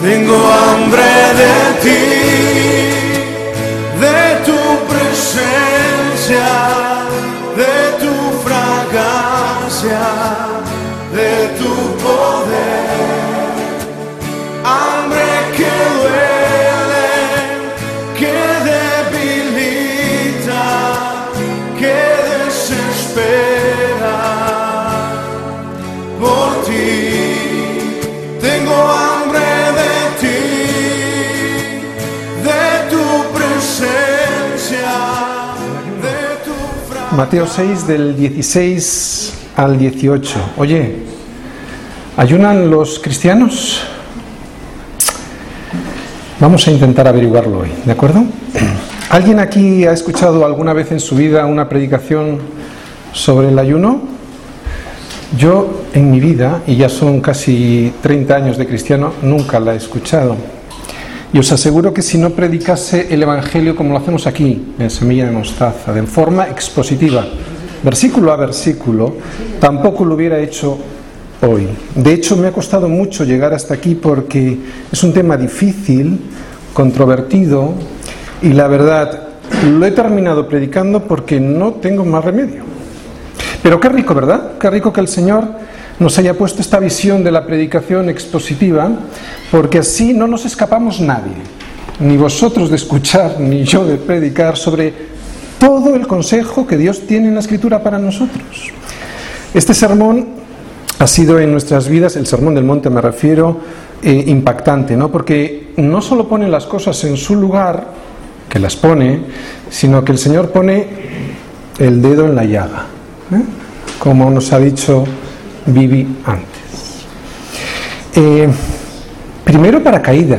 Tengo hambre de ti, Mateo 6 del 16 al 18. Oye, ¿ayunan los cristianos? Vamos a intentar averiguarlo hoy, ¿de acuerdo? ¿Alguien aquí ha escuchado alguna vez en su vida una predicación sobre el ayuno? Yo en mi vida, y ya son casi 30 años de cristiano, nunca la he escuchado. Y os aseguro que si no predicase el Evangelio como lo hacemos aquí, en Semilla de Mostaza, de forma expositiva, versículo a versículo, tampoco lo hubiera hecho hoy. De hecho, me ha costado mucho llegar hasta aquí porque es un tema difícil, controvertido, y la verdad, lo he terminado predicando porque no tengo más remedio. Pero qué rico, ¿verdad? Qué rico que el Señor nos haya puesto esta visión de la predicación expositiva, porque así no nos escapamos nadie, ni vosotros de escuchar, ni yo de predicar sobre todo el consejo que Dios tiene en la Escritura para nosotros. Este sermón ha sido en nuestras vidas, el sermón del monte me refiero, eh, impactante, ¿no? Porque no solo pone las cosas en su lugar, que las pone, sino que el Señor pone el dedo en la llaga, ¿eh? como nos ha dicho Vivi antes. Eh, primero para caída,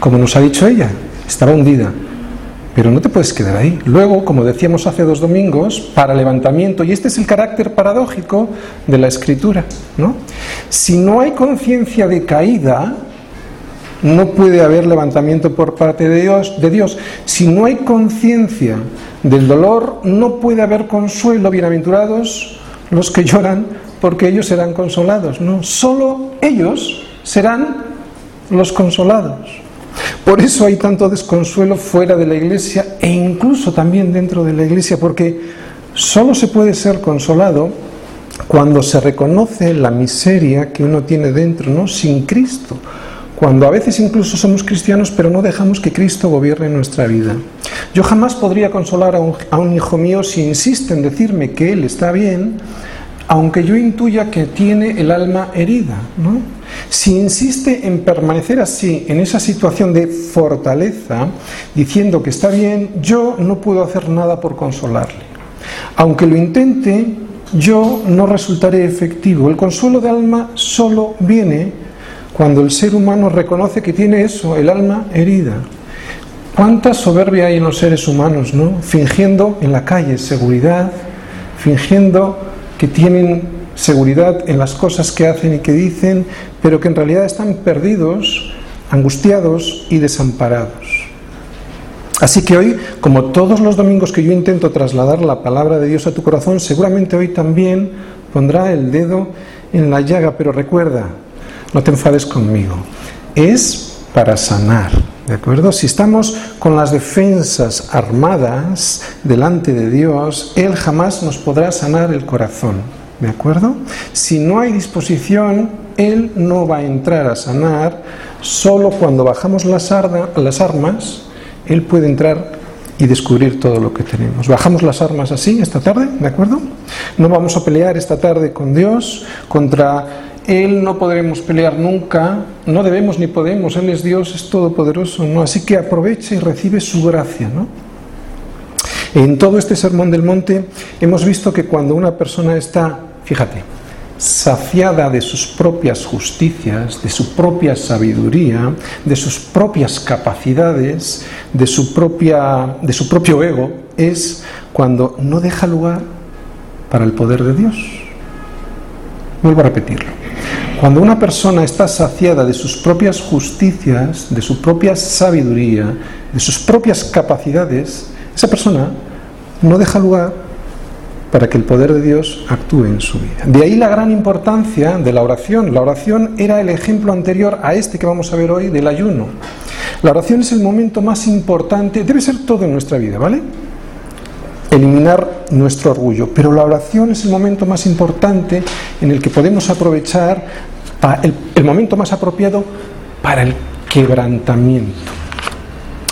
como nos ha dicho ella, estaba hundida, pero no te puedes quedar ahí. Luego, como decíamos hace dos domingos, para levantamiento, y este es el carácter paradójico de la escritura, ¿no? Si no hay conciencia de caída, no puede haber levantamiento por parte de Dios, de Dios. Si no hay conciencia del dolor, no puede haber consuelo. Bienaventurados los que lloran, porque ellos serán consolados. No, solo ellos serán los consolados. Por eso hay tanto desconsuelo fuera de la iglesia e incluso también dentro de la iglesia, porque solo se puede ser consolado cuando se reconoce la miseria que uno tiene dentro, ¿no? Sin Cristo. Cuando a veces incluso somos cristianos, pero no dejamos que Cristo gobierne nuestra vida. Yo jamás podría consolar a un, hijo mío si insiste en decirme que él está bien, aunque yo intuya que tiene el alma herida. Si insiste en permanecer así, en esa situación de fortaleza, diciendo que está bien, yo no puedo hacer nada por consolarle. Aunque lo intente, yo no resultaré efectivo. El consuelo de alma solo viene cuando el ser humano reconoce que tiene eso, el alma herida. ¿Cuánta soberbia hay en los seres humanos, no? Fingiendo en la calle seguridad, fingiendo que tienen seguridad en las cosas que hacen y que dicen, pero que en realidad están perdidos, angustiados y desamparados. Así que hoy, como todos los domingos que yo intento trasladar la palabra de Dios a tu corazón, seguramente hoy también pondrá el dedo en la llaga, pero recuerda, no te enfades conmigo, es para sanar, ¿de acuerdo? Si estamos con las defensas armadas delante de Dios, Él jamás nos podrá sanar el corazón, ¿de acuerdo? Si no hay disposición, Él no va a entrar a sanar, solo cuando bajamos las, las armas, Él puede entrar y descubrir todo lo que tenemos. Bajamos las armas así esta tarde, ¿de acuerdo? No vamos a pelear esta tarde con Dios contra él no podremos pelear nunca, no debemos ni podemos, Él es Dios, es todopoderoso, ¿no? Así que aproveche y recibe su gracia, ¿no? En todo este sermón del monte hemos visto que cuando una persona está, fíjate, saciada de sus propias justicias, de su propia sabiduría, de sus propias capacidades, de su, propia, de su propio ego, es cuando no deja lugar para el poder de Dios. Vuelvo a repetirlo. Cuando una persona está saciada de sus propias justicias, de su propia sabiduría, de sus propias capacidades, esa persona no deja lugar para que el poder de Dios actúe en su vida. De ahí la gran importancia de la oración. La oración era el ejemplo anterior a este que vamos a ver hoy del ayuno. La oración es el momento más importante, debe ser todo en nuestra vida, ¿vale? Eliminar nuestro orgullo, pero la oración es el momento más importante en el que podemos aprovechar el, momento más apropiado para el quebrantamiento.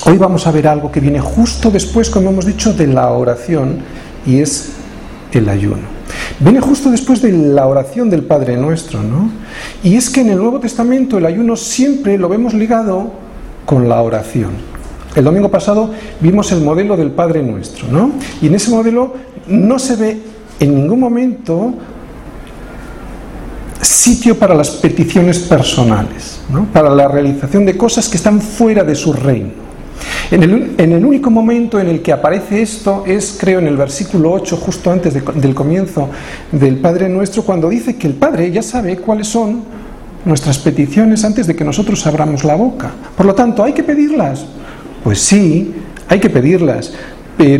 Hoy vamos a ver algo que viene justo después, como hemos dicho, de la oración y es el ayuno. Viene justo después de la oración del Padre Nuestro, ¿no? Y es que en el Nuevo Testamento el ayuno siempre lo vemos ligado con la oración. El domingo pasado vimos el modelo del Padre Nuestro, ¿no? Y en ese modelo no se ve en ningún momento sitio para las peticiones personales, ¿no? para la realización de cosas que están fuera de su reino. En el, único momento en el que aparece esto es, creo, en el versículo 8, justo antes del comienzo del Padre Nuestro, cuando dice que el Padre ya sabe cuáles son nuestras peticiones antes de que nosotros abramos la boca. Por lo tanto, ¿hay que pedirlas? Pues sí, hay que pedirlas.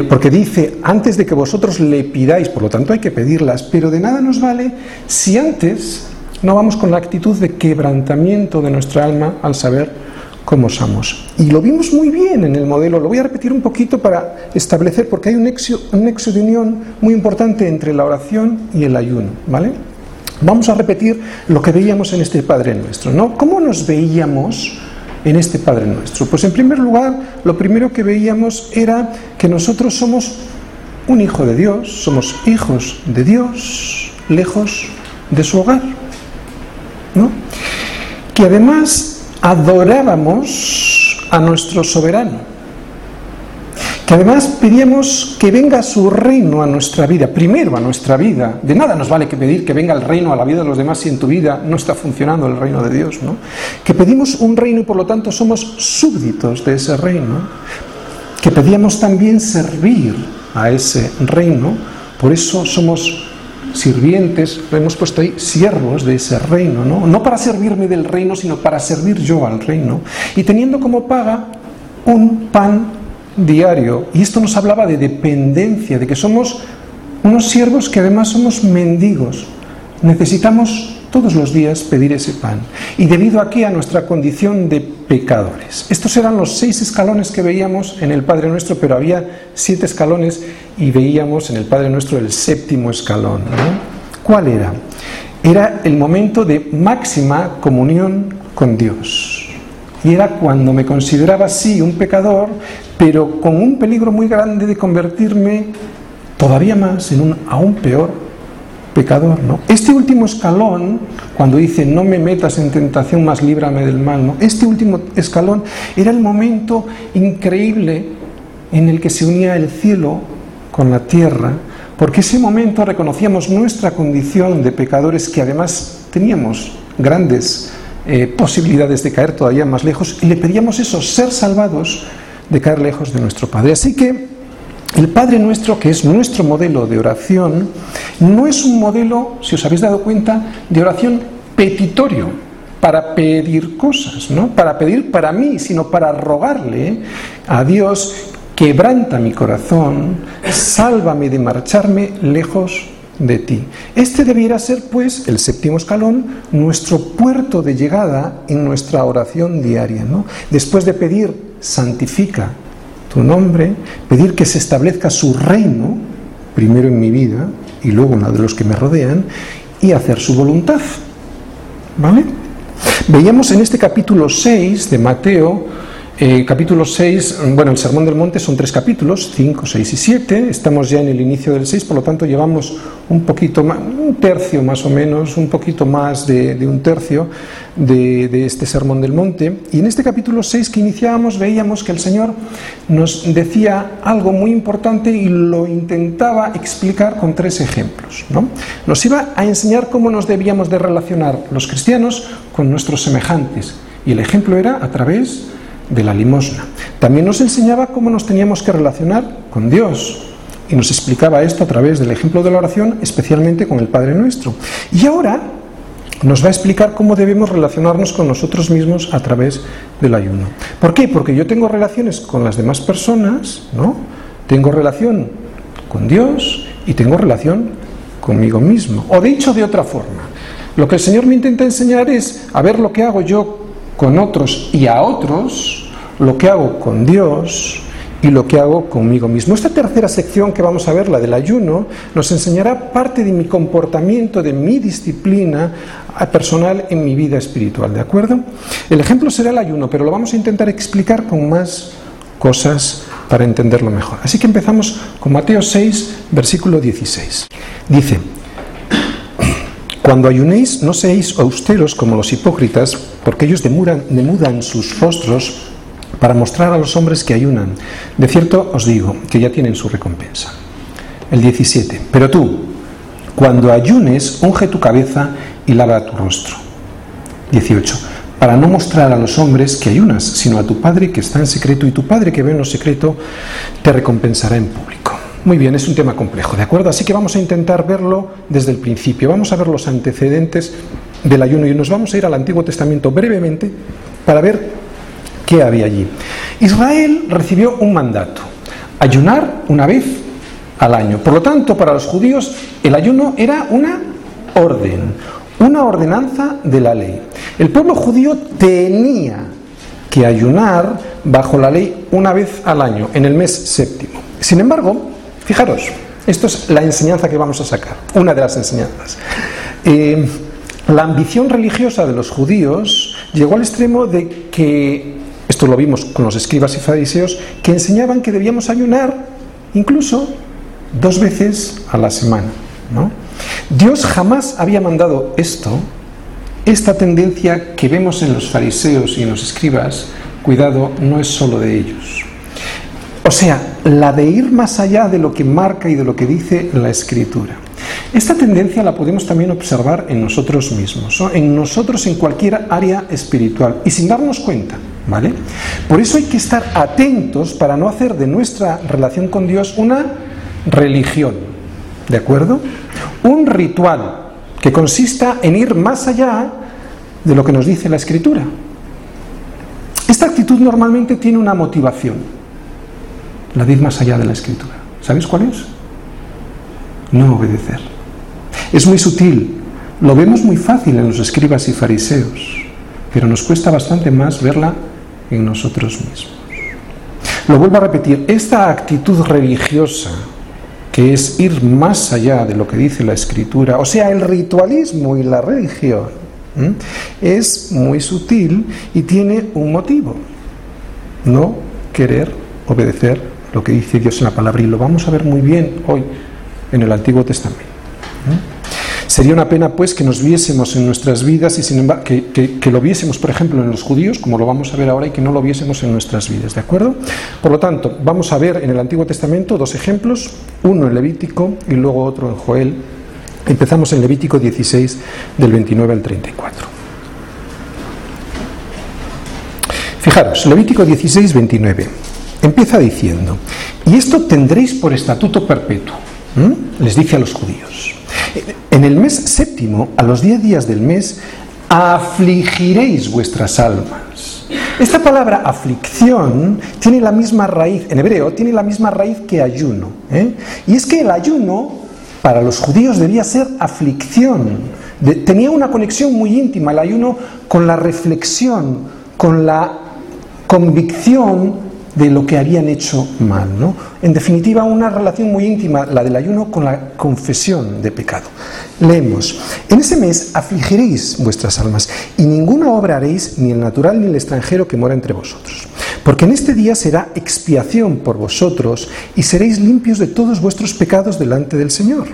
Porque dice, antes de que vosotros le pidáis, por lo tanto hay que pedirlas, pero de nada nos vale si antes no vamos con la actitud de quebrantamiento de nuestra alma al saber como somos. Y lo vimos muy bien en el modelo, lo voy a repetir un poquito para establecer, porque hay un nexo, un nexo de unión muy importante entre la oración y el ayuno, ¿vale? Vamos a repetir lo que veíamos en este Padre Nuestro, ¿no? ¿Cómo nos veíamos en este Padre Nuestro? Pues en primer lugar, lo primero que veíamos era que nosotros somos un hijo de Dios, somos hijos de Dios, lejos de su hogar, ¿no? Que además adorábamos a nuestro soberano, que además pedíamos que venga su reino a nuestra vida, primero a nuestra vida. De nada nos vale que pedir que venga el reino a la vida de los demás si en tu vida no está funcionando el reino de Dios, ¿no? Que pedimos un reino y por lo tanto somos súbditos de ese reino, que pedíamos también servir a ese reino, por eso somos sirvientes, lo hemos puesto ahí, siervos de ese reino, ¿no? No para servirme del reino, sino para servir yo al reino. Y teniendo como paga un pan diario. Y esto nos hablaba de dependencia, de que somos unos siervos que además somos mendigos. Necesitamos todos los días pedir ese pan. Y debido aquí a nuestra condición de pecadores. Estos eran los seis escalones que veíamos en el Padre Nuestro, pero había siete escalones y veíamos en el Padre Nuestro el séptimo escalón. ¿Cuál era? Era el momento de máxima comunión con Dios. Y era cuando me consideraba sí un pecador, pero con un peligro muy grande de convertirme todavía más en un aún peor pecador. ¿no? Este último escalón, cuando dice no me metas en tentación, más líbrame del mal, ¿no? este último escalón era el momento increíble en el que se unía el cielo con la tierra, porque ese momento reconocíamos nuestra condición de pecadores que además teníamos grandes eh, posibilidades de caer todavía más lejos y le pedíamos eso, ser salvados de caer lejos de nuestro Padre. Así que el Padre Nuestro, que es nuestro modelo de oración, no es un modelo, si os habéis dado cuenta, de oración petitorio, para pedir cosas, ¿no? Para pedir para mí, sino para rogarle a Dios, quebranta mi corazón, sálvame de marcharme lejos de ti. Este debiera ser, pues, el séptimo escalón, nuestro puerto de llegada en nuestra oración diaria, ¿no? Después de pedir, santifica tu nombre, pedir que se establezca su reino, primero en mi vida y luego en la de los que me rodean, y hacer su voluntad. ¿Vale? Veíamos en este capítulo 6 de Mateo eh, capítulo 6, bueno, el Sermón del Monte son tres capítulos, 5, 6 y 7. Estamos ya en el inicio del 6, por lo tanto llevamos un poquito más, un tercio más o menos, un poquito más de, un tercio de, de, este Sermón del Monte. Y en este capítulo 6 que iniciábamos veíamos que el Señor nos decía algo muy importante y lo intentaba explicar con tres ejemplos. ¿no? Nos iba a enseñar cómo nos debíamos de relacionar los cristianos con nuestros semejantes. Y el ejemplo era a través de la limosna. También nos enseñaba cómo nos teníamos que relacionar con Dios y nos explicaba esto a través del ejemplo de la oración, especialmente con el Padre Nuestro. Y ahora nos va a explicar cómo debemos relacionarnos con nosotros mismos a través del ayuno. ¿Por qué? Porque yo tengo relaciones con las demás personas, ¿no? Tengo relación con Dios y tengo relación conmigo mismo. O dicho de otra forma, lo que el Señor me intenta enseñar es a ver lo que hago yo con otros y a otros, lo que hago con Dios y lo que hago conmigo mismo. Esta tercera sección que vamos a ver, la del ayuno, nos enseñará parte de mi comportamiento, de mi disciplina personal en mi vida espiritual, ¿de acuerdo? El ejemplo será el ayuno, pero lo vamos a intentar explicar con más cosas para entenderlo mejor. Así que empezamos con Mateo 6, versículo 16. Dice, cuando ayunéis no seáis austeros como los hipócritas, porque ellos demudan, demudan sus rostros para mostrar a los hombres que ayunan. De cierto os digo que ya tienen su recompensa. El 17. Pero tú, cuando ayunes, unge tu cabeza y lava tu rostro. 18. Para no mostrar a los hombres que ayunas, sino a tu Padre que está en secreto, y tu Padre que ve en lo secreto te recompensará en público. Muy bien, es un tema complejo, ¿de acuerdo? Así que vamos a intentar verlo desde el principio. Vamos a ver los antecedentes del ayuno y nos vamos a ir al Antiguo Testamento brevemente para ver qué había allí. Israel recibió un mandato, ayunar una vez al año. Por lo tanto, para los judíos el ayuno era una orden, una ordenanza de la ley. El pueblo judío tenía que ayunar bajo la ley una vez al año, en el mes séptimo. Sin embargo, fijaros, esto es la enseñanza que vamos a sacar, una de las enseñanzas. Eh, la ambición religiosa de los judíos llegó al extremo de que, esto lo vimos con los escribas y fariseos, que enseñaban que debíamos ayunar incluso dos veces a la semana. ¿no? Dios jamás había mandado esto, esta tendencia que vemos en los fariseos y en los escribas, cuidado, no es solo de ellos. O sea, la de ir más allá de lo que marca y de lo que dice la escritura. Esta tendencia la podemos también observar en nosotros mismos, en nosotros en cualquier área espiritual y sin darnos cuenta, ¿vale? Por eso hay que estar atentos para no hacer de nuestra relación con Dios una religión, ¿de acuerdo? Un ritual que consista en ir más allá de lo que nos dice la escritura. Esta actitud normalmente tiene una motivación, la ir más allá de la escritura. ¿Sabéis cuál es? No obedecer. Es muy sutil, lo vemos muy fácil en los escribas y fariseos, pero nos cuesta bastante más verla en nosotros mismos. Lo vuelvo a repetir, esta actitud religiosa que es ir más allá de lo que dice la escritura, o sea, el ritualismo y la religión, es muy sutil y tiene un motivo, no querer obedecer lo que dice Dios en la palabra, y lo vamos a ver muy bien hoy en el Antiguo Testamento. Sería una pena, pues, que nos viésemos en nuestras vidas y sin embargo, que, lo viésemos, por ejemplo, en los judíos, como lo vamos a ver ahora, y que no lo viésemos en nuestras vidas, ¿de acuerdo? Por lo tanto, vamos a ver en el Antiguo Testamento dos ejemplos, uno en Levítico y luego otro en Joel. Empezamos en Levítico 16, del 29 al 34. Fijaros, Levítico 16, 29. Empieza diciendo, y esto tendréis por estatuto perpetuo, les dice a los judíos. En el mes séptimo, a los diez días del mes, afligiréis vuestras almas. Esta palabra aflicción tiene la misma raíz, en hebreo, tiene la misma raíz que ayuno. ¿eh? Y es que el ayuno para los judíos debía ser aflicción. tenía una conexión muy íntima el ayuno con la reflexión, con la convicción de lo que habían hecho mal. ¿no? En definitiva, una relación muy íntima, la del ayuno, con la confesión de pecado. Leemos, en ese mes afligiréis vuestras almas y ninguna obra haréis, ni el natural ni el extranjero que mora entre vosotros. Porque en este día será expiación por vosotros y seréis limpios de todos vuestros pecados delante del Señor.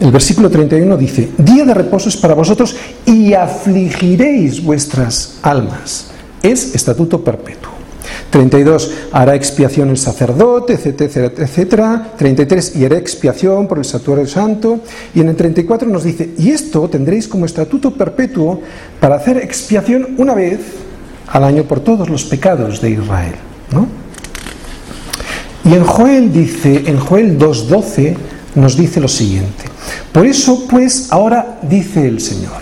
El versículo 31 dice, día de reposo es para vosotros y afligiréis vuestras almas. Es estatuto perpetuo. 32, hará expiación el sacerdote, etcétera, etcétera. 33, y hará expiación por el santuario santo. Y en el 34 nos dice, y esto tendréis como estatuto perpetuo para hacer expiación una vez al año por todos los pecados de Israel. Y en Joel dice, en Joel 2.12 nos dice lo siguiente. Por eso, pues, ahora dice el Señor,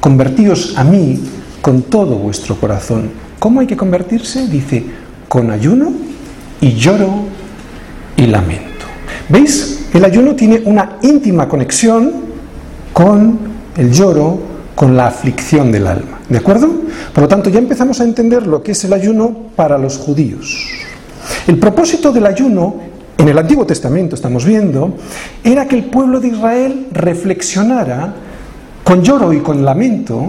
convertíos a mí con todo vuestro corazón. ¿Cómo hay que convertirse? Dice, con ayuno y lloro y lamento. ¿Veis El ayuno tiene una íntima conexión con el lloro, con la aflicción del alma. ¿De acuerdo? Por lo tanto, ya empezamos a entender lo que es el ayuno para los judíos. El propósito del ayuno, en el Antiguo Testamento estamos viendo, era que el pueblo de Israel reflexionara con lloro y con lamento,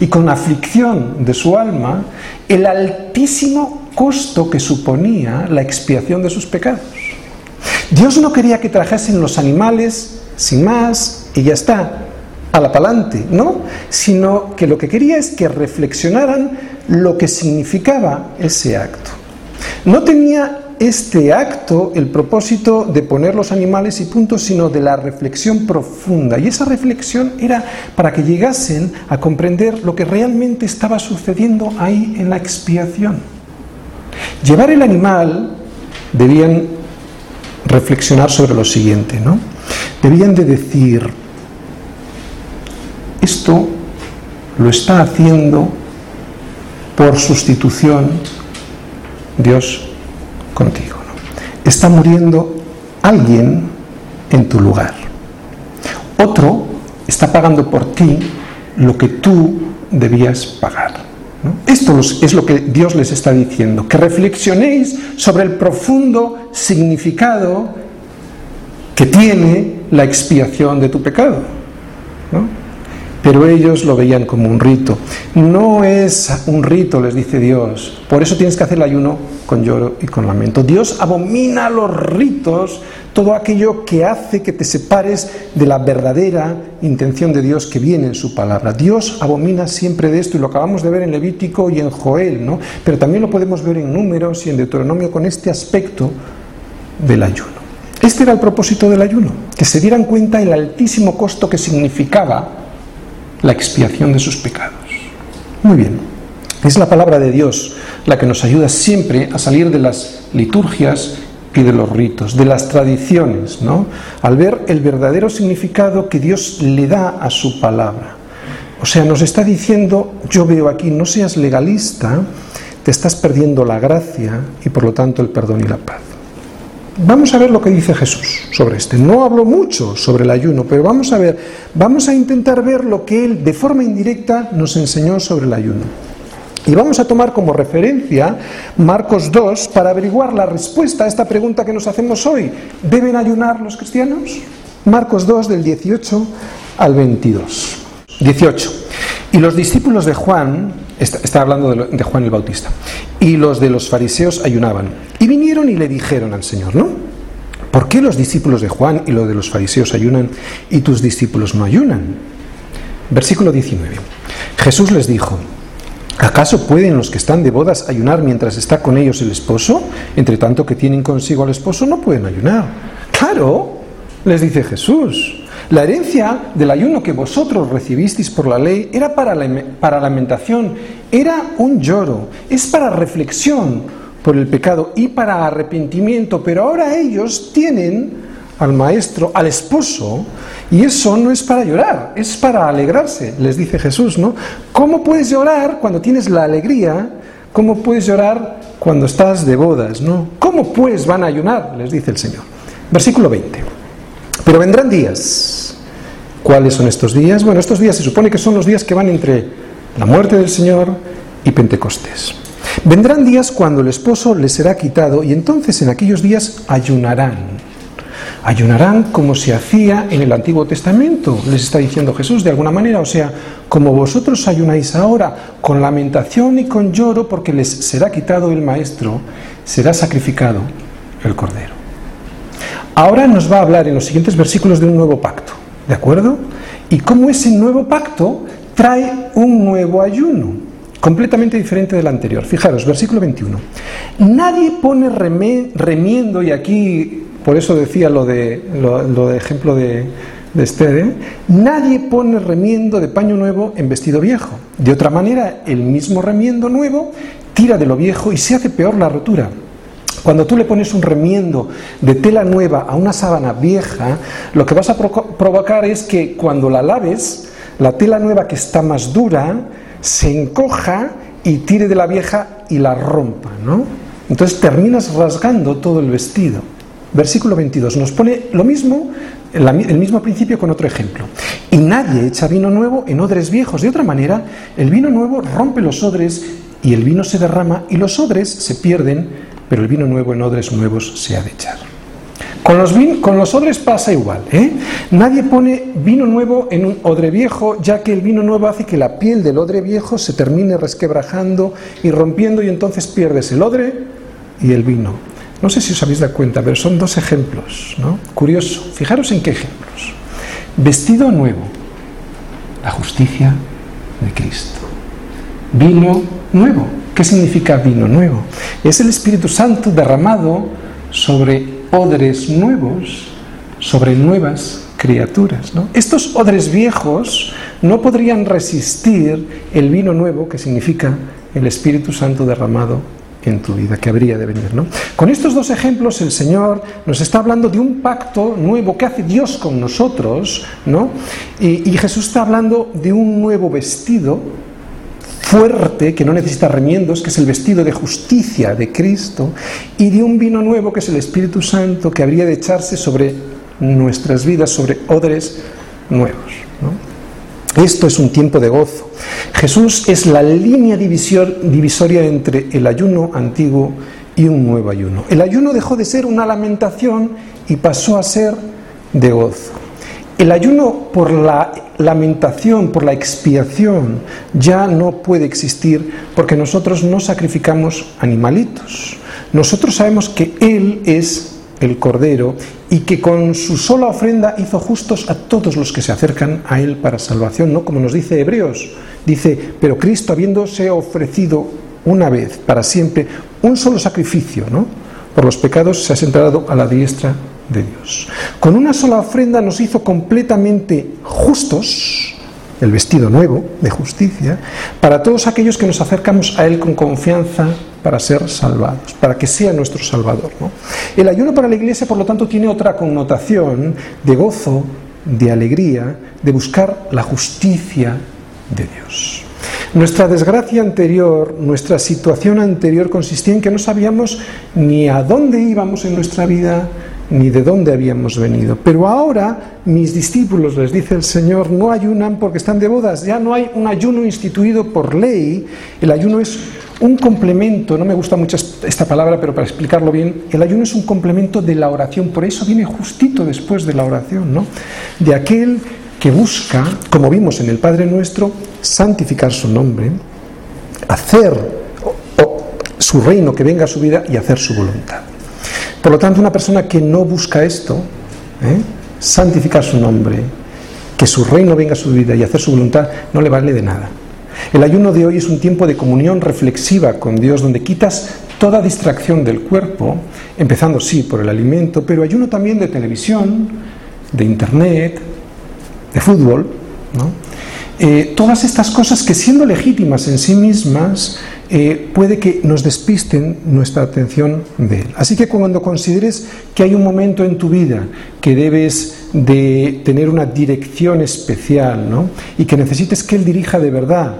y con aflicción de su alma, el altísimo costo que suponía la expiación de sus pecados. Dios no quería que trajesen los animales sin más y ya está, a la palante, ¿no? Sino que lo que quería es que reflexionaran lo que significaba ese acto. No tenía este acto el propósito de poner los animales y puntos, sino de la reflexión profunda. Y esa reflexión era para que llegasen a comprender lo que realmente estaba sucediendo ahí en la expiación. Llevar el animal debían reflexionar sobre lo siguiente, ¿no? Debían de decir, esto lo está haciendo por sustitución Dios contigo. Está muriendo alguien en tu lugar. Otro está pagando por ti lo que tú debías pagar. Esto es lo que Dios les está diciendo, que reflexionéis sobre el profundo significado que tiene la expiación de tu pecado. ¿no? Pero ellos lo veían como un rito. No es un rito, les dice Dios. Por eso tienes que hacer el ayuno con lloro y con lamento. Dios abomina los ritos, todo aquello que hace que te separes de la verdadera intención de Dios que viene en su palabra. Dios abomina siempre de esto y lo acabamos de ver en Levítico y en Joel, ¿no? Pero también lo podemos ver en Números y en Deuteronomio con este aspecto del ayuno. Este era el propósito del ayuno, que se dieran cuenta el altísimo costo que significaba la expiación de sus pecados. Muy bien, es la palabra de Dios la que nos ayuda siempre a salir de las liturgias y de los ritos, de las tradiciones, ¿no? Al ver el verdadero significado que Dios le da a su palabra. O sea, nos está diciendo, yo veo aquí, no seas legalista, te estás perdiendo la gracia y por lo tanto el perdón y la paz. Vamos a ver lo que dice Jesús sobre este. No hablo mucho sobre el ayuno, pero vamos a ver, vamos a intentar ver lo que él de forma indirecta nos enseñó sobre el ayuno. Y vamos a tomar como referencia Marcos 2 para averiguar la respuesta a esta pregunta que nos hacemos hoy. ¿Deben ayunar los cristianos? Marcos 2 del 18 al 22. 18. Y los discípulos de Juan, está, hablando de, Juan el Bautista, y los de los fariseos ayunaban. Y vinieron y le dijeron al Señor, ¿no? ¿Por qué los discípulos de Juan y los de los fariseos ayunan y tus discípulos no ayunan? Versículo 19. Jesús les dijo, ¿acaso pueden los que están de bodas ayunar mientras está con ellos el esposo? Entre tanto que tienen consigo al esposo, no pueden ayunar. Claro, les dice Jesús. La herencia del ayuno que vosotros recibisteis por la ley era para, la, para lamentación, era un lloro, es para reflexión por el pecado y para arrepentimiento, pero ahora ellos tienen al maestro, al esposo, y eso no es para llorar, es para alegrarse, les dice Jesús, ¿no? ¿Cómo puedes llorar cuando tienes la alegría? ¿Cómo puedes llorar cuando estás de bodas, no? ¿Cómo pues van a ayunar? les dice el Señor. Versículo 20. Pero vendrán días. ¿Cuáles son estos días? Bueno, estos días se supone que son los días que van entre la muerte del Señor y Pentecostés. Vendrán días cuando el esposo les será quitado y entonces en aquellos días ayunarán. Ayunarán como se hacía en el Antiguo Testamento, les está diciendo Jesús de alguna manera, o sea, como vosotros ayunáis ahora, con lamentación y con lloro, porque les será quitado el Maestro, será sacrificado el Cordero. Ahora nos va a hablar en los siguientes versículos de un nuevo pacto, ¿de acuerdo? Y cómo ese nuevo pacto trae un nuevo ayuno, completamente diferente del anterior. Fijaros, versículo 21. Nadie pone remiendo, y aquí por eso decía lo de, lo, de ejemplo de, de ¿eh? nadie pone remiendo de paño nuevo en vestido viejo. De otra manera, el mismo remiendo nuevo tira de lo viejo y se hace peor la rotura. Cuando tú le pones un remiendo de tela nueva a una sábana vieja, lo que vas a provocar es que cuando la laves, la tela nueva que está más dura se encoja y tire de la vieja y la rompa, ¿no? Entonces terminas rasgando todo el vestido. versículo 22, nos pone lo mismo, el mismo principio con otro ejemplo. Y nadie echa vino nuevo en odres viejos. De otra manera, el vino nuevo rompe los odres y el vino se derrama y los odres se pierden, pero el vino nuevo en odres nuevos se ha de echar. Con los, con los odres pasa igual. ¿eh? Nadie pone vino nuevo en un odre viejo, ya que el vino nuevo hace que la piel del odre viejo se termine resquebrajando y rompiendo y entonces pierdes el odre y el vino. No sé si os habéis dado cuenta, pero son dos ejemplos. ¿no? Curioso. Fijaros en qué ejemplos. Vestido nuevo, la justicia de Cristo. Vino nuevo. ¿Qué significa vino nuevo? Es el Espíritu Santo derramado sobre odres nuevos, sobre nuevas criaturas. Estos odres viejos no podrían resistir el vino nuevo, que significa el Espíritu Santo derramado en tu vida, que habría de venir. Con estos dos ejemplos el Señor nos está hablando de un pacto nuevo que hace Dios con nosotros, ¿no? y Jesús está hablando de un nuevo vestido fuerte que no necesita remiendos, que es el vestido de justicia de Cristo, y de un vino nuevo que es el Espíritu Santo que habría de echarse sobre nuestras vidas, sobre odres nuevos. Esto es un tiempo de gozo. Jesús es la línea divisoria entre el ayuno antiguo y un nuevo ayuno. El ayuno dejó de ser una lamentación y pasó a ser de gozo. El ayuno por la lamentación, por la expiación, ya no puede existir porque nosotros no sacrificamos animalitos. Nosotros sabemos que Él es el Cordero y que con su sola ofrenda hizo justos a todos los que se acercan a Él para salvación, ¿no? Como nos dice Hebreos, dice, pero Cristo habiéndose ofrecido una vez, para siempre, un solo sacrificio, ¿no? Por los pecados se ha sentado a la diestra de Dios. Con una sola ofrenda nos hizo completamente justos, el vestido nuevo de justicia, para todos aquellos que nos acercamos a Él con confianza para ser salvados, para que sea nuestro Salvador. El ayuno para la Iglesia, por lo tanto, tiene otra connotación de gozo, de alegría, de buscar la justicia de Dios. Nuestra desgracia anterior, nuestra situación anterior consistía en que no sabíamos ni a dónde íbamos en nuestra vida, ni de dónde habíamos venido. Pero ahora mis discípulos, les dice el Señor, no ayunan porque están de bodas, ya no hay un ayuno instituido por ley, el ayuno es un complemento, no me gusta mucho esta palabra, pero para explicarlo bien, el ayuno es un complemento de la oración, por eso viene justito después de la oración, ¿no? De aquel que busca, como vimos en el Padre Nuestro, santificar su nombre, hacer su reino que venga a su vida y hacer su voluntad. Por lo tanto, una persona que no busca esto, ¿eh? santificar su nombre, que su reino venga a su vida y hacer su voluntad, no le vale de nada. El ayuno de hoy es un tiempo de comunión reflexiva con Dios, donde quitas toda distracción del cuerpo, empezando sí por el alimento, pero ayuno también de televisión, de internet, de fútbol, eh, todas estas cosas que siendo legítimas en sí mismas, eh, puede que nos despisten nuestra atención de Él. Así que cuando consideres que hay un momento en tu vida que debes de tener una dirección especial ¿no? y que necesites que Él dirija de verdad,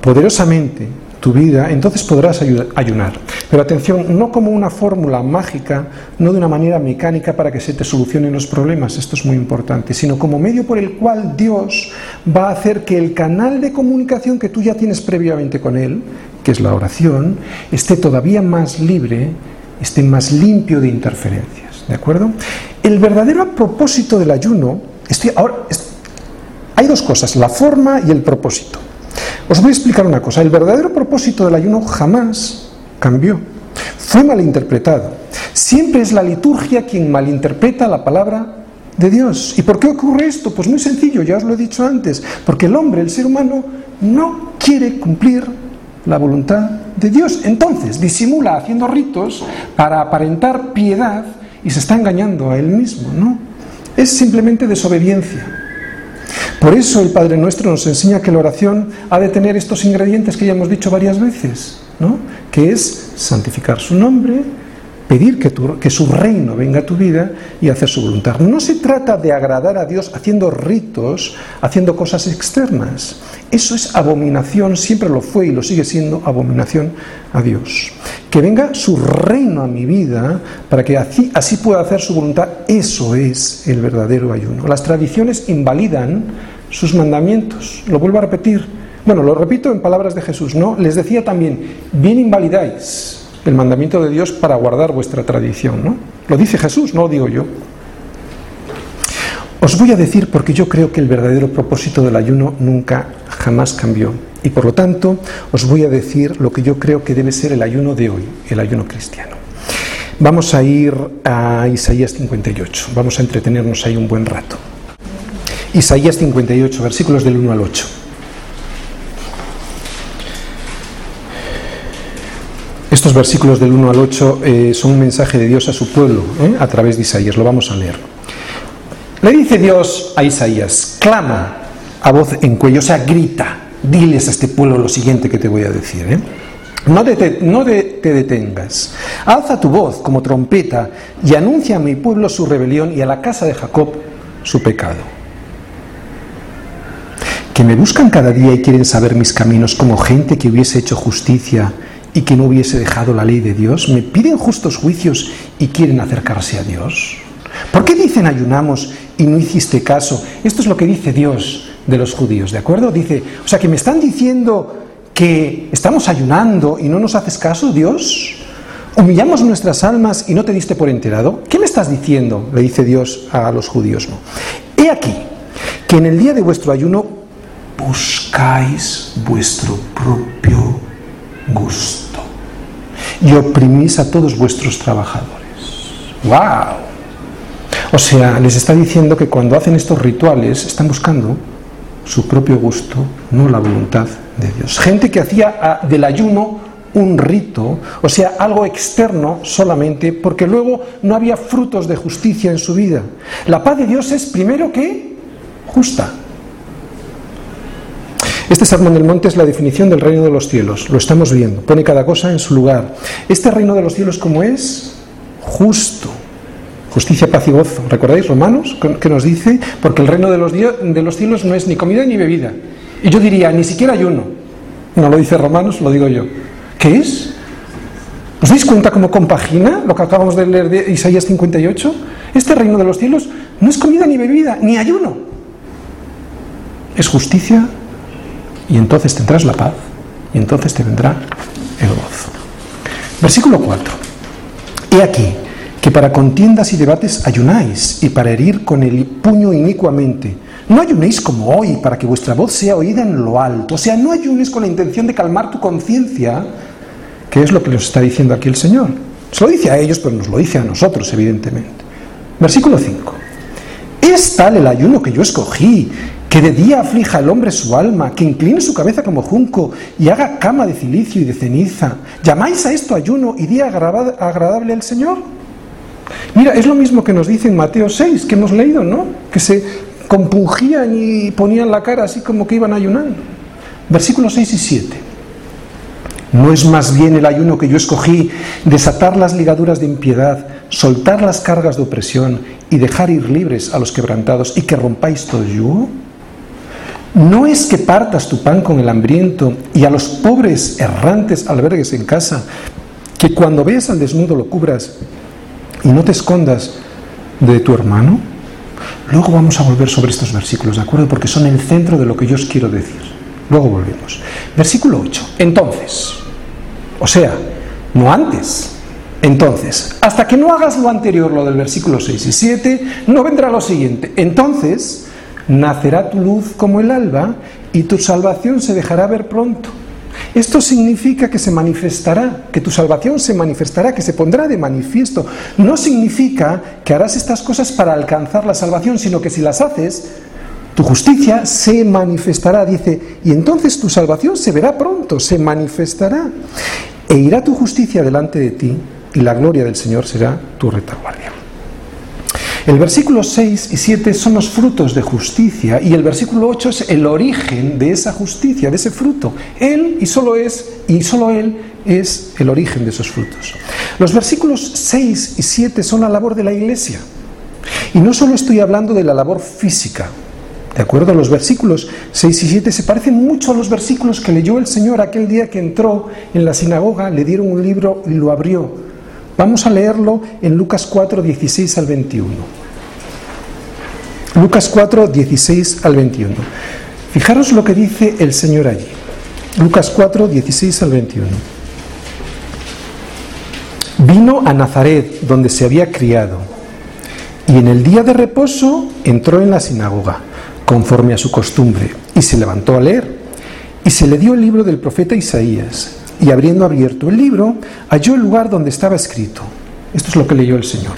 poderosamente, tu vida, entonces podrás ayunar. Pero atención, no como una fórmula mágica, no de una manera mecánica para que se te solucionen los problemas, esto es muy importante, sino como medio por el cual Dios va a hacer que el canal de comunicación que tú ya tienes previamente con Él, que es la oración, esté todavía más libre, esté más limpio de interferencias. ¿De acuerdo? El verdadero propósito del ayuno, ahora, hay dos cosas, la forma y el propósito. Os voy a explicar una cosa. El verdadero propósito del ayuno jamás cambió. Fue malinterpretado. Siempre es la liturgia quien malinterpreta la palabra de Dios. ¿Y por qué ocurre esto? Pues muy sencillo, ya os lo he dicho antes. Porque el hombre, el ser humano, no quiere cumplir la voluntad de Dios. Entonces disimula haciendo ritos para aparentar piedad y se está engañando a él mismo, ¿no? Es simplemente desobediencia. Por eso el Padre Nuestro nos enseña que la oración ha de tener estos ingredientes que ya hemos dicho varias veces, ¿no? que es santificar su nombre, pedir que, su reino venga a tu vida y hacer su voluntad. No se trata de agradar a Dios haciendo ritos, haciendo cosas externas. Eso es abominación, siempre lo fue y lo sigue siendo abominación a Dios. que venga su reino a mi vida para que así, así pueda hacer su voluntad. Eso es el verdadero ayuno. Las tradiciones invalidan sus mandamientos. Lo vuelvo a repetir. Bueno, lo repito en palabras de Jesús, ¿no? Les decía también, bien invalidáis el mandamiento de Dios para guardar vuestra tradición, ¿no? Lo dice Jesús, no lo digo yo. Os voy a decir porque yo creo que el verdadero propósito del ayuno nunca, jamás cambió. Y por lo tanto, os voy a decir lo que yo creo que debe ser el ayuno de hoy, el ayuno cristiano. Vamos a ir a Isaías 58, vamos a entretenernos ahí un buen rato. Isaías 58, versículos del 1 al 8. Estos versículos del 1 al 8 eh, son un mensaje de Dios a su pueblo ¿eh? a través de Isaías, lo vamos a leer. Le dice Dios a Isaías, clama a voz en cuello, o sea, grita, diles a este pueblo lo siguiente que te voy a decir. ¿eh? No, no te detengas, alza tu voz como trompeta y anuncia a mi pueblo su rebelión y a la casa de Jacob su pecado que me buscan cada día y quieren saber mis caminos como gente que hubiese hecho justicia y que no hubiese dejado la ley de Dios, me piden justos juicios y quieren acercarse a Dios. ¿Por qué dicen ayunamos y no hiciste caso? Esto es lo que dice Dios de los judíos, ¿de acuerdo? Dice, o sea, que me están diciendo que estamos ayunando y no nos haces caso, Dios. Humillamos nuestras almas y no te diste por enterado. ¿Qué me estás diciendo? Le dice Dios a los judíos. He aquí que en el día de vuestro ayuno buscáis vuestro propio gusto y oprimís a todos vuestros trabajadores. ¡Wow! O sea, les está diciendo que cuando hacen estos rituales están buscando su propio gusto, no la voluntad de Dios. Gente que hacía del ayuno un rito, o sea, algo externo solamente, porque luego no había frutos de justicia en su vida. La paz de Dios es primero que justa, este Sermón del Monte es la definición del reino de los cielos, lo estamos viendo, pone cada cosa en su lugar. Este reino de los cielos, ¿cómo es? Justo. Justicia, paz y gozo. ¿Recordáis Romanos? que nos dice? Porque el reino de los, de los cielos no es ni comida ni bebida. Y yo diría, ni siquiera ayuno. No lo dice Romanos, lo digo yo. ¿Qué es? ¿Os dais cuenta cómo compagina lo que acabamos de leer de Isaías 58? Este reino de los cielos no es comida ni bebida, ni ayuno. Es justicia, y entonces tendrás la paz y entonces te vendrá el gozo. Versículo 4. He aquí que para contiendas y debates ayunáis y para herir con el puño inicuamente. No ayunéis como hoy para que vuestra voz sea oída en lo alto. O sea, no ayunes con la intención de calmar tu conciencia, que es lo que nos está diciendo aquí el Señor. Se lo dice a ellos, pero nos lo dice a nosotros, evidentemente. Versículo 5. Es tal el ayuno que yo escogí, que de día aflija al hombre su alma, que incline su cabeza como junco y haga cama de cilicio y de ceniza. ¿Llamáis a esto ayuno y día agradable al Señor? Mira, es lo mismo que nos dice en Mateo 6, que hemos leído, ¿no? Que se compungían y ponían la cara así como que iban ayunando. Versículos 6 y 7. ¿No es más bien el ayuno que yo escogí desatar las ligaduras de impiedad, soltar las cargas de opresión y dejar ir libres a los quebrantados y que rompáis todo yugo? No es que partas tu pan con el hambriento y a los pobres errantes albergues en casa, que cuando veas al desnudo lo cubras y no te escondas de tu hermano. Luego vamos a volver sobre estos versículos, ¿de acuerdo? Porque son el centro de lo que yo os quiero decir. Luego volvemos. Versículo 8. Entonces, o sea, no antes. Entonces, hasta que no hagas lo anterior, lo del versículo 6 y 7, no vendrá lo siguiente. Entonces, nacerá tu luz como el alba y tu salvación se dejará ver pronto. Esto significa que se manifestará, que tu salvación se manifestará, que se pondrá de manifiesto. No significa que harás estas cosas para alcanzar la salvación, sino que si las haces, tu justicia se manifestará, dice, y entonces tu salvación se verá pronto, se manifestará. E irá tu justicia delante de ti, y la gloria del Señor será tu retaguardia. El versículo 6 y 7 son los frutos de justicia y el versículo 8 es el origen de esa justicia, de ese fruto. Él y solo es y solo él es el origen de esos frutos. Los versículos 6 y 7 son la labor de la iglesia. Y no solo estoy hablando de la labor física, ¿De acuerdo? Los versículos 6 y 7 se parecen mucho a los versículos que leyó el Señor aquel día que entró en la sinagoga, le dieron un libro y lo abrió. Vamos a leerlo en Lucas 4, 16 al 21. Lucas 4, 16 al 21. Fijaros lo que dice el Señor allí. Lucas 4, 16 al 21. Vino a Nazaret, donde se había criado, y en el día de reposo entró en la sinagoga conforme a su costumbre, y se levantó a leer. Y se le dio el libro del profeta Isaías, y abriendo abierto el libro, halló el lugar donde estaba escrito. Esto es lo que leyó el Señor.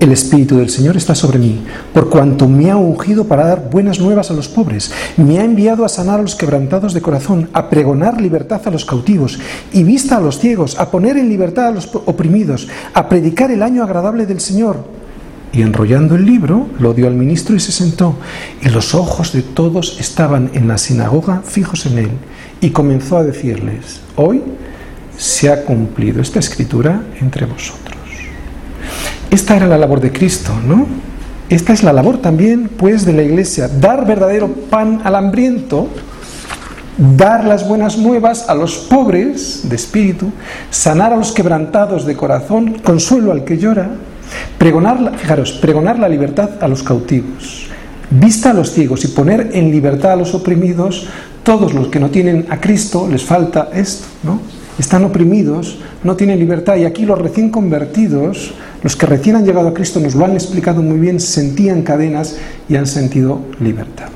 El Espíritu del Señor está sobre mí, por cuanto me ha ungido para dar buenas nuevas a los pobres, me ha enviado a sanar a los quebrantados de corazón, a pregonar libertad a los cautivos y vista a los ciegos, a poner en libertad a los oprimidos, a predicar el año agradable del Señor y enrollando el libro, lo dio al ministro y se sentó. Y los ojos de todos estaban en la sinagoga fijos en él. Y comenzó a decirles, hoy se ha cumplido esta escritura entre vosotros. Esta era la labor de Cristo, ¿no? Esta es la labor también, pues, de la iglesia, dar verdadero pan al hambriento, dar las buenas nuevas a los pobres de espíritu, sanar a los quebrantados de corazón, consuelo al que llora, Pregonar, fijaros, pregonar la libertad a los cautivos, vista a los ciegos y poner en libertad a los oprimidos, todos los que no tienen a Cristo les falta esto, ¿no? Están oprimidos, no tienen libertad y aquí los recién convertidos, los que recién han llegado a Cristo nos lo han explicado muy bien, sentían cadenas y han sentido libertad.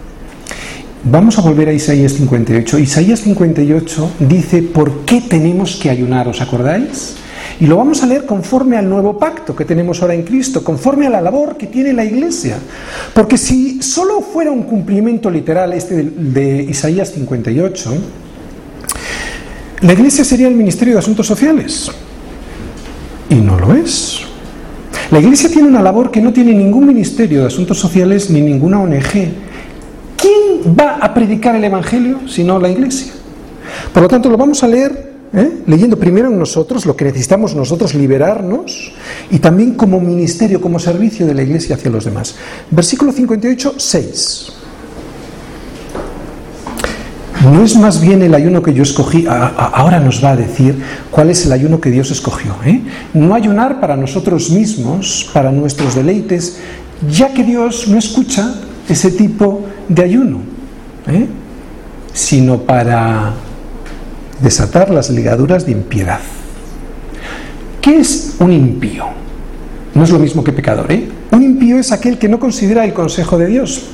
Vamos a volver a Isaías 58. Isaías 58 dice, ¿por qué tenemos que ayunar? ¿Os acordáis? Y lo vamos a leer conforme al nuevo pacto que tenemos ahora en Cristo, conforme a la labor que tiene la Iglesia. Porque si solo fuera un cumplimiento literal este de, Isaías 58, la Iglesia sería el Ministerio de Asuntos Sociales. Y no lo es. La Iglesia tiene una labor que no tiene ningún Ministerio de Asuntos Sociales ni ninguna ONG. ¿Quién va a predicar el Evangelio si no la Iglesia? Por lo tanto, lo vamos a leer ¿Eh? leyendo primero en nosotros lo que necesitamos nosotros liberarnos y también como ministerio, como servicio de la iglesia hacia los demás. Versículo 58, 6. No es más bien el ayuno que yo escogí, ahora nos va a decir cuál es el ayuno que Dios escogió. ¿eh? No ayunar para nosotros mismos, para nuestros deleites, ya que Dios no escucha ese tipo de ayuno, ¿eh? sino para desatar las ligaduras de impiedad. ¿Qué es un impío? No es lo mismo que pecador, ¿eh? Un impío es aquel que no considera el consejo de Dios.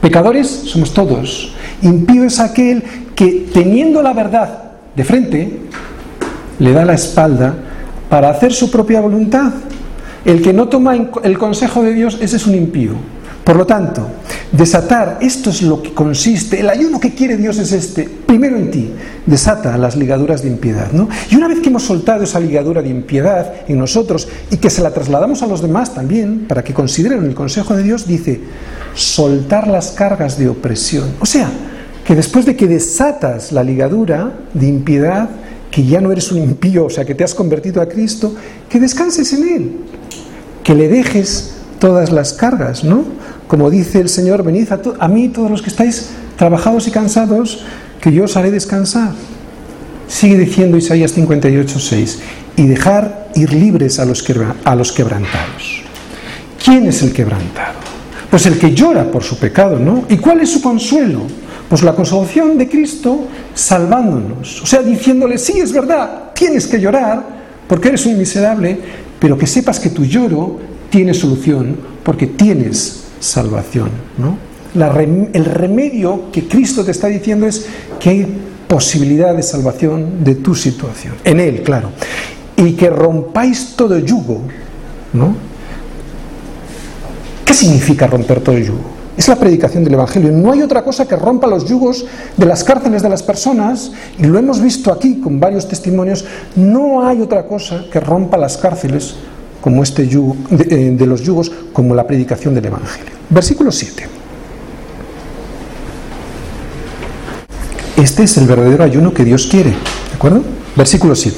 Pecadores somos todos. Impío es aquel que teniendo la verdad de frente, le da la espalda para hacer su propia voluntad. El que no toma el consejo de Dios, ese es un impío. Por lo tanto, desatar, esto es lo que consiste, el ayuno que quiere Dios es este, primero en ti, desata las ligaduras de impiedad. ¿no? Y una vez que hemos soltado esa ligadura de impiedad en nosotros y que se la trasladamos a los demás también, para que consideren el consejo de Dios, dice, soltar las cargas de opresión. O sea, que después de que desatas la ligadura de impiedad, que ya no eres un impío, o sea, que te has convertido a Cristo, que descanses en Él, que le dejes todas las cargas, ¿no? Como dice el Señor, venid a, mí todos los que estáis trabajados y cansados, que yo os haré descansar. Sigue diciendo Isaías 58, 6, y dejar ir libres a los, a los quebrantados. ¿Quién es el quebrantado? Pues el que llora por su pecado, ¿no? ¿Y cuál es su consuelo? Pues la consolación de Cristo salvándonos. O sea, diciéndole, sí, es verdad, tienes que llorar porque eres un miserable, pero que sepas que tu lloro tiene solución porque tienes salvación. ¿no? el remedio que Cristo te está diciendo es que hay posibilidad de salvación de tu situación. En Él, claro. Y que rompáis todo yugo. ¿no? ¿Qué significa romper todo yugo? Es la predicación del Evangelio. No hay otra cosa que rompa los yugos de las cárceles de las personas, y lo hemos visto aquí con varios testimonios, no hay otra cosa que rompa las cárceles como este yugo, eh, de, los yugos, como la predicación del Evangelio. Versículo 7. Este es el verdadero ayuno que Dios quiere. ¿De acuerdo? Versículo 7.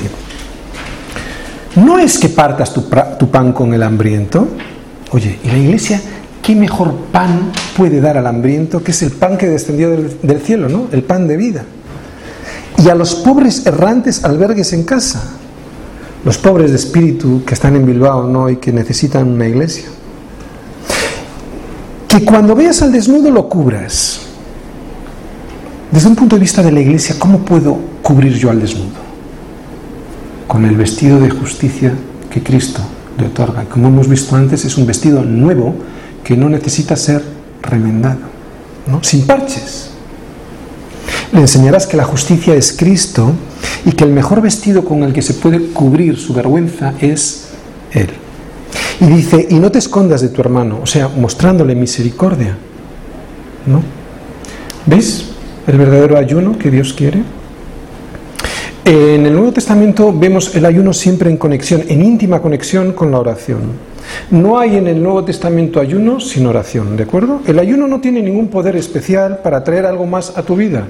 No es que partas tu, tu pan con el hambriento. Oye, ¿y la iglesia ¿qué mejor pan puede dar al hambriento que es el pan que descendió del, del cielo, ¿no? El pan de vida. Y a los pobres errantes albergues en casa. Los pobres de espíritu que están en Bilbao, ¿no? Y que necesitan una iglesia. Que cuando veas al desnudo lo cubras. Desde un punto de vista de la iglesia, ¿cómo puedo cubrir yo al desnudo? Con el vestido de justicia que Cristo le otorga. Como hemos visto antes, es un vestido nuevo que no necesita ser remendado, ¿no? sin parches. Le enseñarás que la justicia es Cristo y que el mejor vestido con el que se puede cubrir su vergüenza es Él. Y dice, y no te escondas de tu hermano, o sea, mostrándole misericordia. ¿No? ¿Ves el verdadero ayuno que Dios quiere? En el Nuevo Testamento vemos el ayuno siempre en conexión, en íntima conexión con la oración. No hay en el Nuevo Testamento ayuno sin oración, ¿de acuerdo? El ayuno no tiene ningún poder especial para traer algo más a tu vida.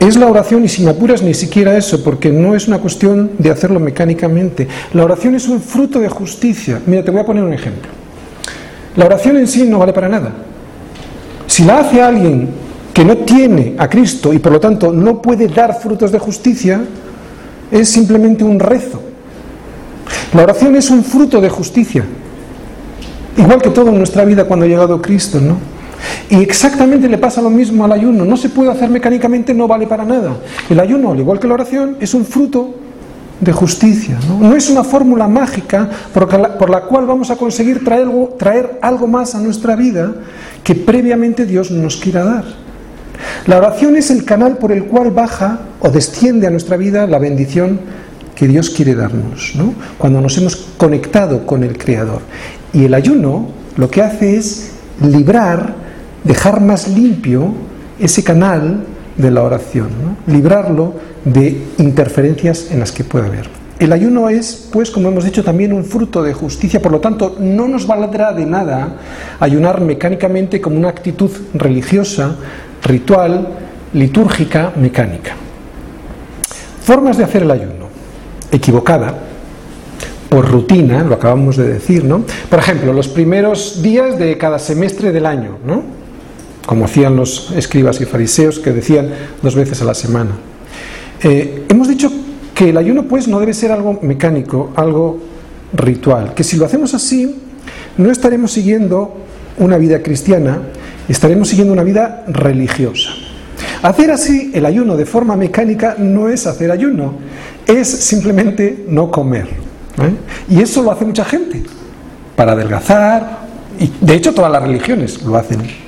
Es la oración y sin apuras ni siquiera eso, porque no es una cuestión de hacerlo mecánicamente. La oración es un fruto de justicia. Mira, te voy a poner un ejemplo. La oración en sí no vale para nada. Si la hace alguien que no tiene a Cristo y por lo tanto no puede dar frutos de justicia, es simplemente un rezo. La oración es un fruto de justicia. Igual que todo en nuestra vida cuando ha llegado Cristo, ¿no? Y exactamente le pasa lo mismo al ayuno. No se puede hacer mecánicamente, no vale para nada. El ayuno, al igual que la oración, es un fruto de justicia. No, es una fórmula mágica por la, por la, cual vamos a conseguir traer algo, traer algo más a nuestra vida que previamente Dios nos quiera dar. La oración es el canal por el cual baja o desciende a nuestra vida la bendición que Dios quiere darnos, ¿no? cuando nos hemos conectado con el Creador. Y el ayuno lo que hace es librar, dejar más limpio ese canal de la oración, librarlo de interferencias en las que pueda haber. El ayuno es, pues, como hemos dicho, también un fruto de justicia, por lo tanto, no nos valdrá de nada ayunar mecánicamente como una actitud religiosa, ritual, litúrgica, mecánica. Formas de hacer el ayuno. Equivocada, por rutina, lo acabamos de decir, ¿no? Por ejemplo, los primeros días de cada semestre del año, ¿no? Como hacían los escribas y fariseos que decían dos veces a la semana. Eh, hemos dicho que el ayuno, pues, no debe ser algo mecánico, algo ritual, que si lo hacemos así, no estaremos siguiendo una vida cristiana, estaremos siguiendo una vida religiosa. Hacer así el ayuno de forma mecánica no es hacer ayuno, es simplemente no comer. ¿eh? Y eso lo hace mucha gente, para adelgazar, y de hecho todas las religiones lo hacen.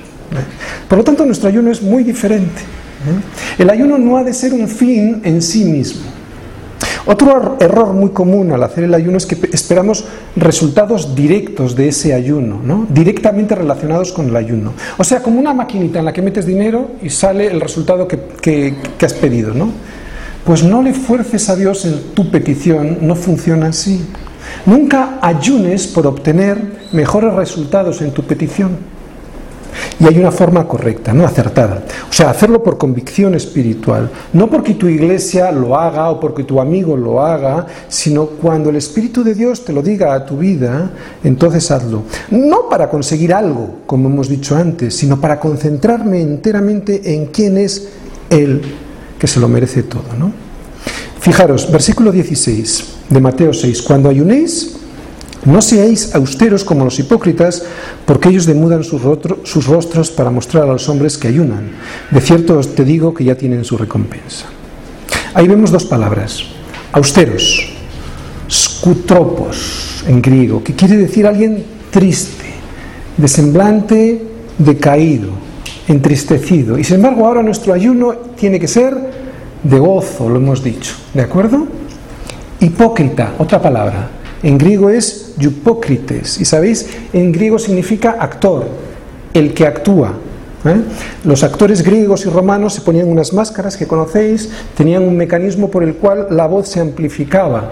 Por lo tanto, nuestro ayuno es muy diferente. ¿eh? El ayuno no ha de ser un fin en sí mismo. Otro error muy común al hacer el ayuno es que esperamos resultados directos de ese ayuno, ¿no? directamente relacionados con el ayuno. O sea, como una maquinita en la que metes dinero y sale el resultado que, que, que has pedido. ¿no? Pues no le fuerces a Dios en tu petición, no funciona así. Nunca ayunes por obtener mejores resultados en tu petición. Y hay una forma correcta, no acertada. O sea, hacerlo por convicción espiritual. No porque tu iglesia lo haga o porque tu amigo lo haga, sino cuando el Espíritu de Dios te lo diga a tu vida, entonces hazlo. No para conseguir algo, como hemos dicho antes, sino para concentrarme enteramente en quién es Él, que se lo merece todo. ¿no? Fijaros, versículo 16 de Mateo 6. Cuando ayunéis, no seáis austeros como los hipócritas, porque ellos demudan sus, rostros para mostrar a los hombres que ayunan. De cierto os te digo que ya tienen su recompensa. Ahí vemos dos palabras. Austeros, scutropos en griego, que quiere decir alguien triste, de semblante decaído, entristecido. Y sin embargo ahora nuestro ayuno tiene que ser de gozo, lo hemos dicho. ¿De acuerdo? Hipócrita, otra palabra. En griego es yupócrites. Y sabéis, en griego significa actor, el que actúa. ¿eh? Los actores griegos y romanos se ponían unas máscaras que conocéis, tenían un mecanismo por el cual la voz se amplificaba.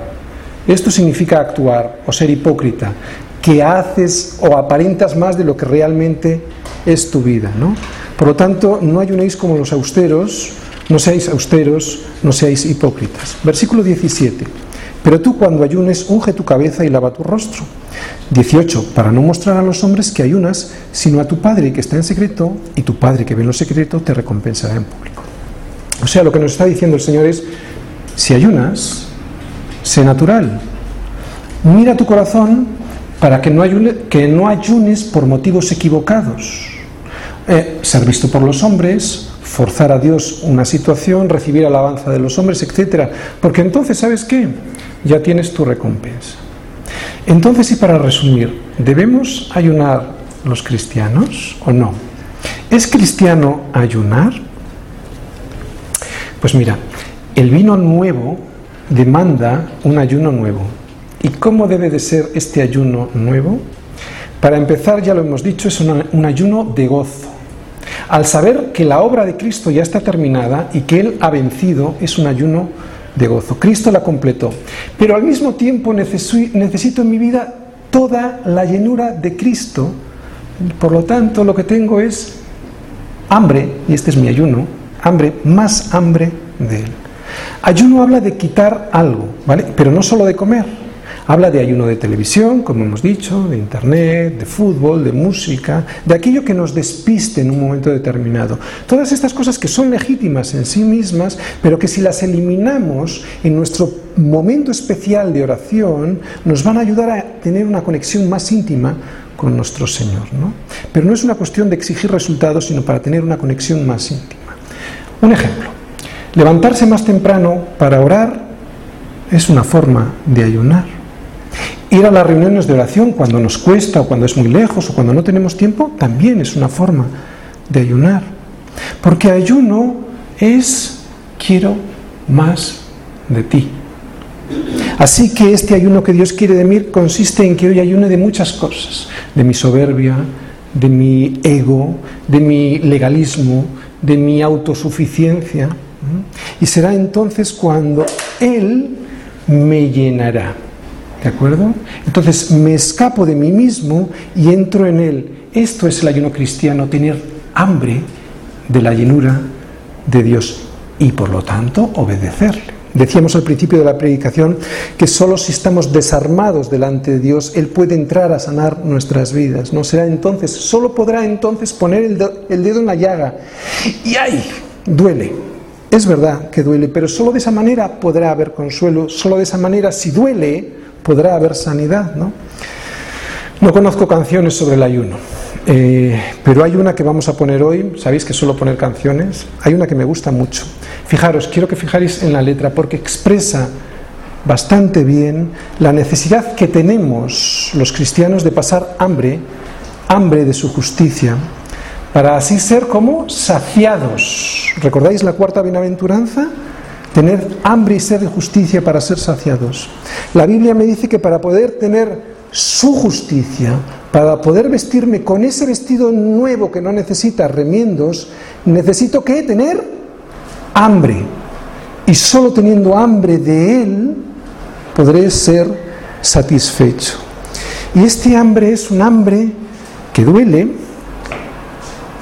Esto significa actuar o ser hipócrita, que haces o aparentas más de lo que realmente es tu vida. ¿no? Por lo tanto, no ayunéis como los austeros, no seáis austeros, no seáis hipócritas. Versículo 17. Pero tú cuando ayunes, unge tu cabeza y lava tu rostro, 18. Para no mostrar a los hombres que ayunas, sino a tu Padre que está en secreto, y tu Padre que ve en lo secreto te recompensará en público. O sea, lo que nos está diciendo el Señor es, si ayunas, sé natural. Mira tu corazón para que no, ayunes por motivos equivocados. Eh, ser visto por los hombres, forzar a Dios una situación, recibir alabanza de los hombres, etc. Porque entonces, ¿sabes qué? Ya tienes tu recompensa. Entonces, y para resumir, ¿debemos ayunar los cristianos o no? ¿Es cristiano ayunar? Pues mira, el vino nuevo demanda un ayuno nuevo. ¿Y cómo debe de ser este ayuno nuevo? Para empezar, ya lo hemos dicho, es un ayuno de gozo. Al saber que la obra de Cristo ya está terminada y que Él ha vencido, es un ayuno de gozo. Cristo la completó. Pero al mismo tiempo necesito en mi vida toda la llenura de Cristo. Por lo tanto, lo que tengo es hambre, y este es mi ayuno, hambre, más hambre de Él. Ayuno habla de quitar algo, ¿vale? Pero no solo de comer. Habla de ayuno de televisión, como hemos dicho, de internet, de fútbol, de música, de aquello que nos despiste en un momento determinado. Todas estas cosas que son legítimas en sí mismas, pero que si las eliminamos en nuestro momento especial de oración, nos van a ayudar a tener una conexión más íntima con nuestro Señor. ¿no? Pero no es una cuestión de exigir resultados, sino para tener una conexión más íntima. Un ejemplo. Levantarse más temprano para orar es una forma de ayunar. Ir a las reuniones de oración cuando nos cuesta o cuando es muy lejos o cuando no tenemos tiempo también es una forma de ayunar. Porque ayuno es quiero más de ti. Así que este ayuno que Dios quiere de mí consiste en que hoy ayune de muchas cosas, de mi soberbia, de mi ego, de mi legalismo, de mi autosuficiencia. Y será entonces cuando Él me llenará. ¿De acuerdo? Entonces me escapo de mí mismo y entro en él. Esto es el ayuno cristiano, tener hambre de la llenura de Dios y por lo tanto obedecerle. Decíamos al principio de la predicación que solo si estamos desarmados delante de Dios, Él puede entrar a sanar nuestras vidas. No será entonces, solo podrá entonces poner el, dedo en la llaga. Y ¡ay! Duele. Es verdad que duele, pero solo de esa manera podrá haber consuelo. Solo de esa manera, si duele, podrá haber sanidad, ¿no? No conozco canciones sobre el ayuno, eh, pero hay una que vamos a poner hoy, sabéis que suelo poner canciones, hay una que me gusta mucho. Fijaros, quiero que fijáis en la letra porque expresa bastante bien la necesidad que tenemos los cristianos de pasar hambre, hambre de su justicia, para así ser como saciados. ¿Recordáis la cuarta bienaventuranza? Tener hambre y sed de justicia para ser saciados. La Biblia me dice que para poder tener su justicia, para poder vestirme con ese vestido nuevo que no necesita remiendos, necesito que tener hambre. Y solo teniendo hambre de Él podré ser satisfecho. Y este hambre es un hambre que duele,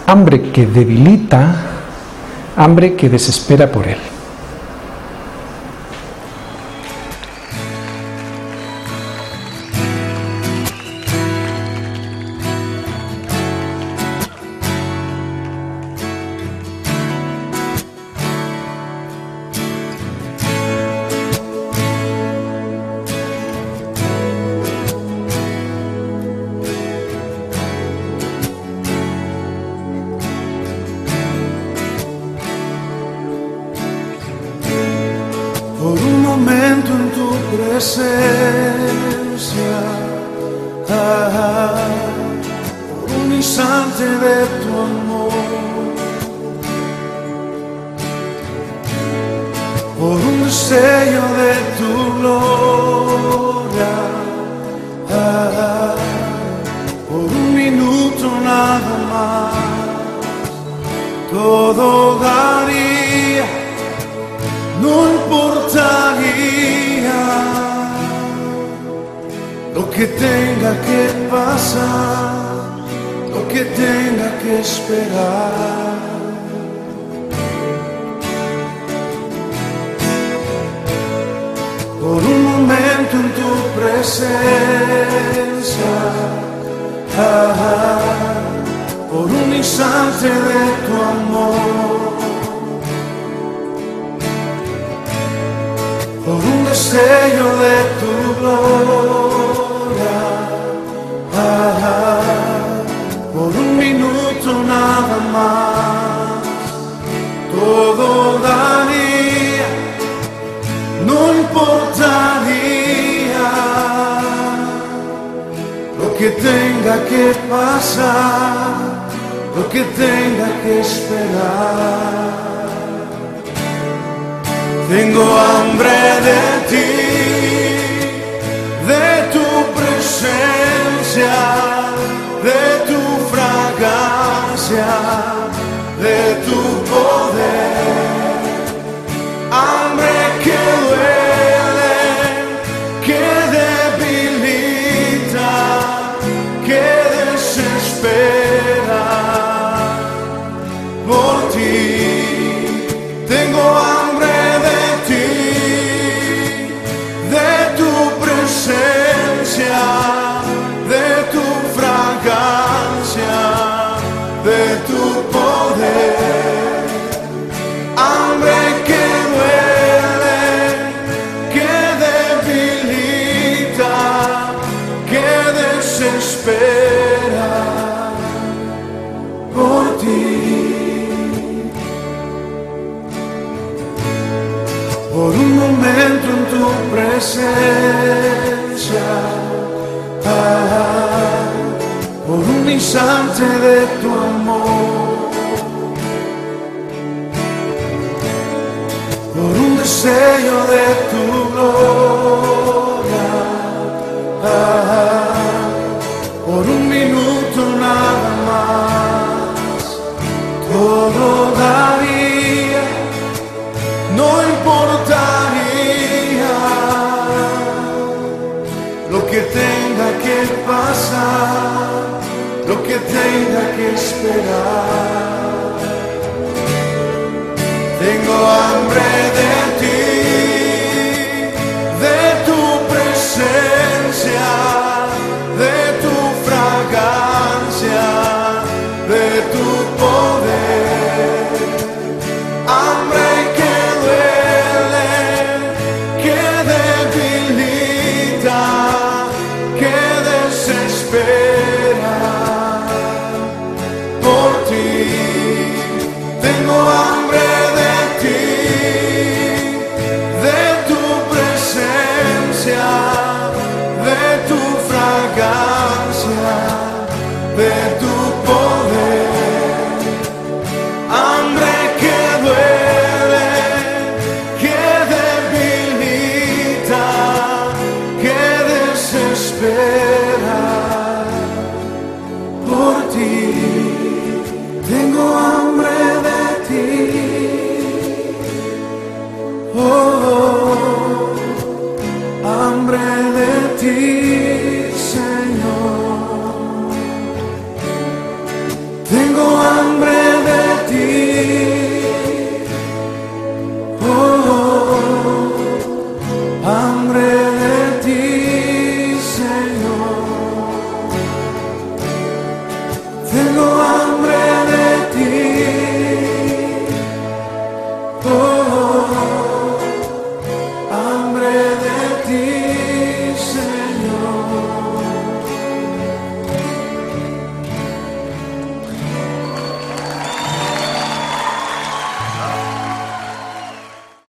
hambre que debilita, hambre que desespera por Él. Todo daría, no importaría lo que tenga que pasar, lo que tenga que esperar. Por un momento en tu presencia. Ah. ah, ah por un instante de tu amor, por un destello de tu gloria, ah, ah. por un minuto nada más, todo daría, no importaría. Lo que tenga que pasar lo que tenga que esperar. Tengo hambre de ti, de tu presencia, de tu fragancia, de tu poder. tem daqui esperar.